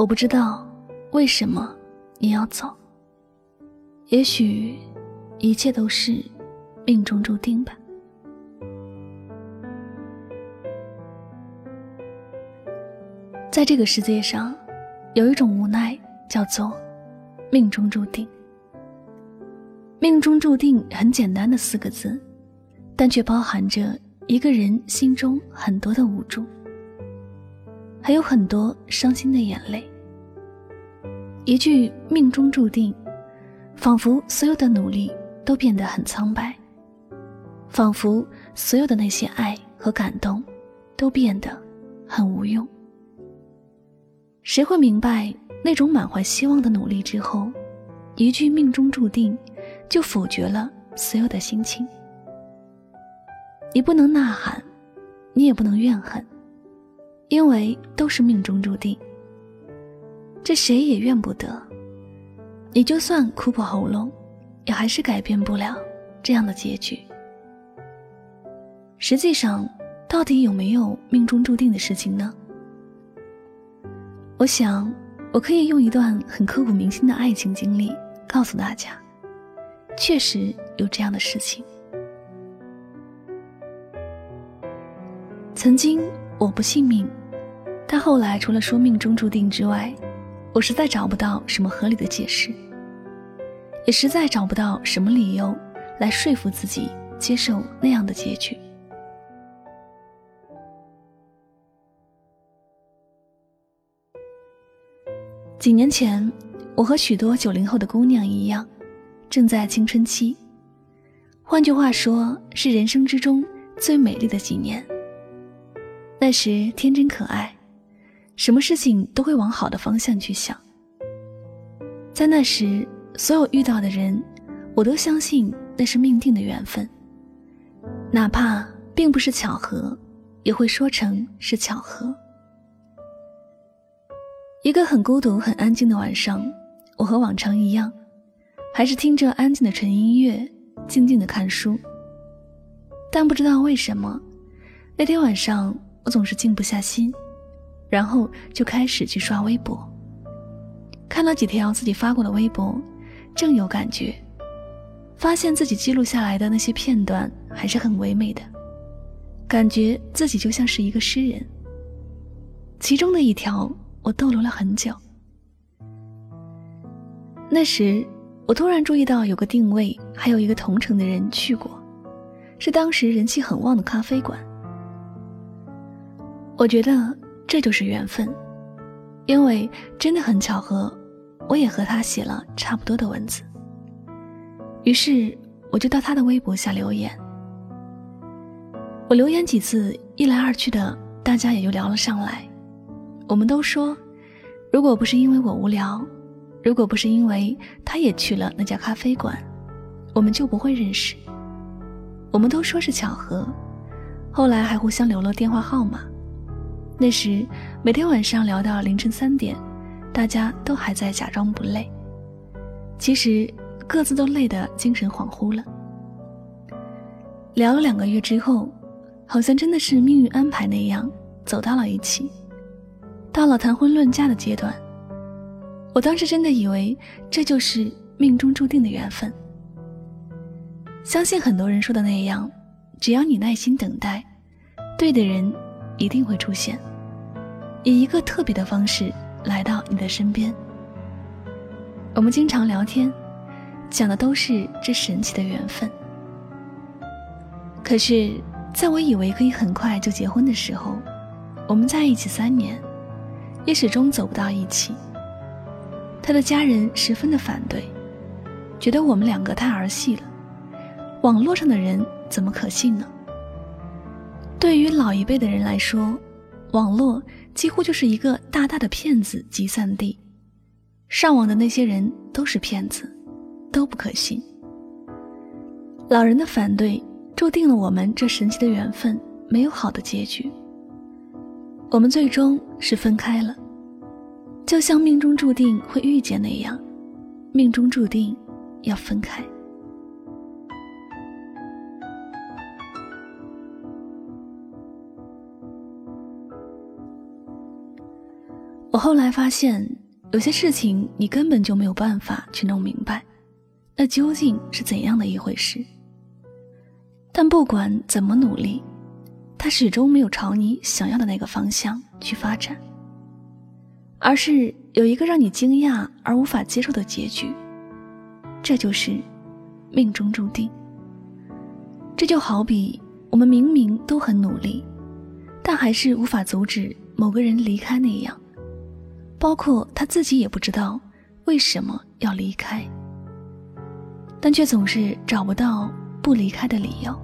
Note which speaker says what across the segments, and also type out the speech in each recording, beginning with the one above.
Speaker 1: 我不知道为什么你要走，也许一切都是命中注定吧。在这个世界上，有一种无奈叫做命中注定。命中注定很简单的四个字，但却包含着一个人心中很多的无助，还有很多伤心的眼泪。一句命中注定，仿佛所有的努力都变得很苍白，仿佛所有的那些爱和感动都变得很无用。谁会明白那种满怀希望的努力之后，一句命中注定，就否决了所有的心情？你不能呐喊，你也不能怨恨，因为都是命中注定。这谁也怨不得。你就算哭破喉咙，也还是改变不了这样的结局。实际上，到底有没有命中注定的事情呢？我想，我可以用一段很刻骨铭心的爱情经历告诉大家，确实有这样的事情。曾经我不信命，但后来除了说命中注定之外，我实在找不到什么合理的解释，也实在找不到什么理由来说服自己接受那样的结局。几年前，我和许多九零后的姑娘一样，正在青春期。换句话说，是人生之中最美丽的几年。那时天真可爱，什么事情都会往好的方向去想。在那时，所有遇到的人，我都相信那是命定的缘分，哪怕并不是巧合，也会说成是巧合。一个很孤独、很安静的晚上，我和往常一样，还是听着安静的纯音乐，静静的看书。但不知道为什么，那天晚上我总是静不下心，然后就开始去刷微博。看了几条自己发过的微博，正有感觉，发现自己记录下来的那些片段还是很唯美的，感觉自己就像是一个诗人。其中的一条。我逗留了很久。那时，我突然注意到有个定位，还有一个同城的人去过，是当时人气很旺的咖啡馆。我觉得这就是缘分，因为真的很巧合，我也和他写了差不多的文字。于是，我就到他的微博下留言。我留言几次，一来二去的，大家也就聊了上来。我们都说，如果不是因为我无聊，如果不是因为他也去了那家咖啡馆，我们就不会认识。我们都说是巧合，后来还互相留了电话号码。那时每天晚上聊到凌晨三点，大家都还在假装不累，其实各自都累得精神恍惚了。聊了两个月之后，好像真的是命运安排那样，走到了一起。到了谈婚论嫁的阶段，我当时真的以为这就是命中注定的缘分。相信很多人说的那样，只要你耐心等待，对的人一定会出现，以一个特别的方式来到你的身边。我们经常聊天，讲的都是这神奇的缘分。可是，在我以为可以很快就结婚的时候，我们在一起三年。也始终走不到一起。他的家人十分的反对，觉得我们两个太儿戏了。网络上的人怎么可信呢？对于老一辈的人来说，网络几乎就是一个大大的骗子集散地，上网的那些人都是骗子，都不可信。老人的反对，注定了我们这神奇的缘分没有好的结局。我们最终是分开了，就像命中注定会遇见那样，命中注定要分开。后来发现，有些事情你根本就没有办法去弄明白，那究竟是怎样的一回事？但不管怎么努力，它始终没有朝你想要的那个方向去发展，而是有一个让你惊讶而无法接受的结局。这就是命中注定。这就好比我们明明都很努力，但还是无法阻止某个人离开那样，包括他自己也不知道为什么要离开，但却总是找不到不离开的理由。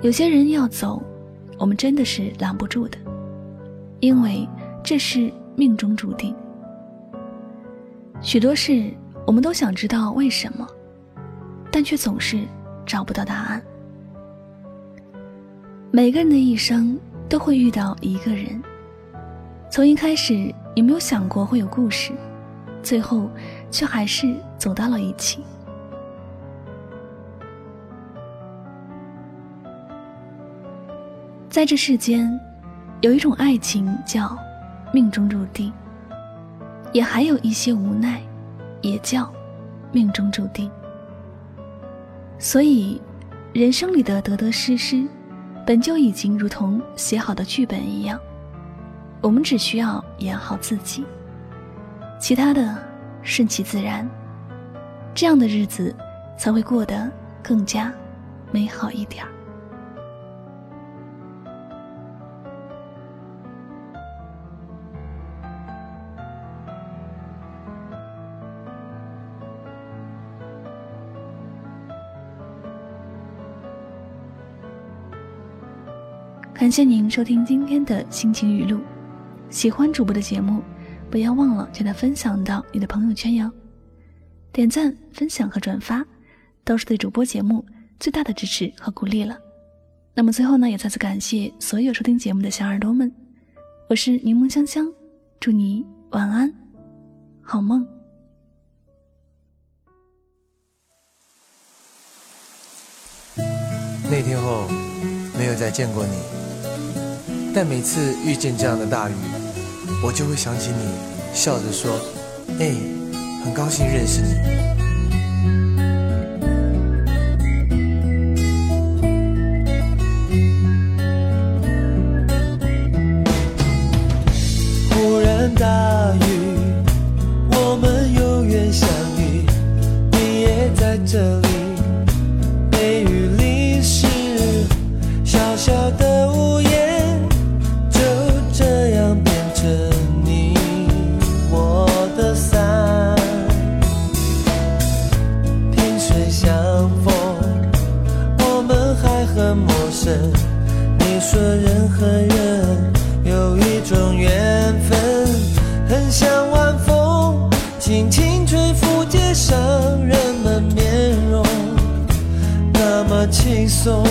Speaker 1: 有些人要走，我们真的是拦不住的，因为这是命中注定。许多事，我们都想知道为什么，但却总是找不到答案。每个人的一生都会遇到一个人，从一开始你没有想过会有故事，最后却还是走到了一起。在这世间，有一种爱情叫命中注定。也还有一些无奈，也叫命中注定。所以，人生里的得得失失，本就已经如同写好的剧本一样，我们只需要演好自己，其他的顺其自然，这样的日子才会过得更加美好一点儿。感谢您收听今天的心情语录，喜欢主播的节目，不要忘了将它分享到你的朋友圈哟。点赞、分享和转发，都是对主播节目最大的支持和鼓励了。那么最后呢，也再次感谢所有收听节目的小耳朵们，我是柠檬香香，祝你晚安，好梦。
Speaker 2: 那天后，没有再见过你。但每次遇见这样的大雨，我就会想起你，笑着说：“哎，很高兴认识你。”
Speaker 3: 轻松。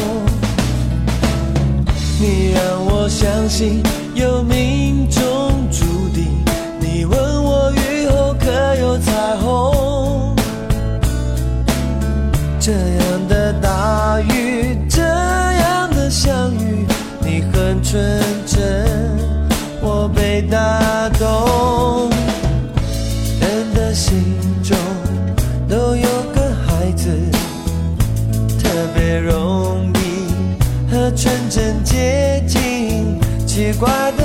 Speaker 3: 你让我相信有命中注定。你问我雨后可有彩虹？这样的大雨。这样的相遇，你很纯真，我被打近。奇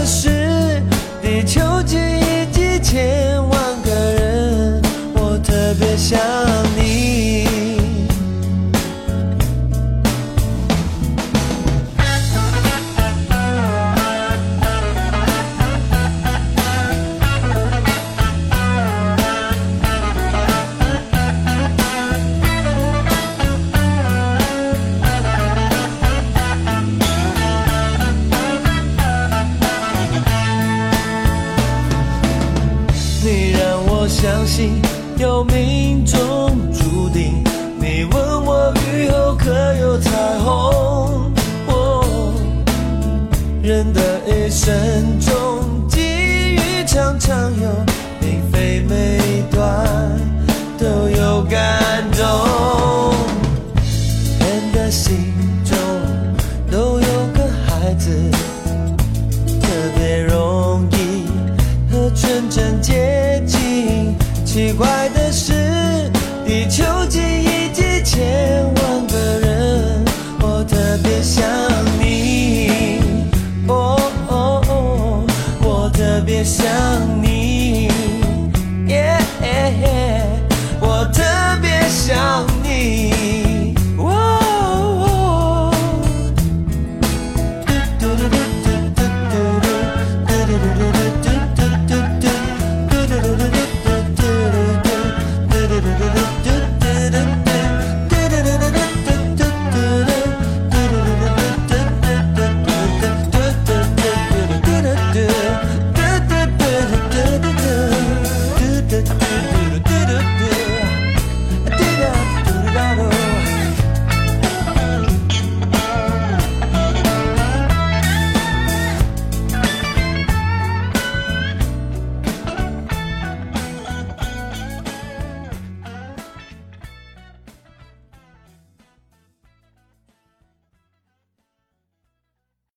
Speaker 3: 心有命中注定。你问我雨后可有彩虹？人的一生中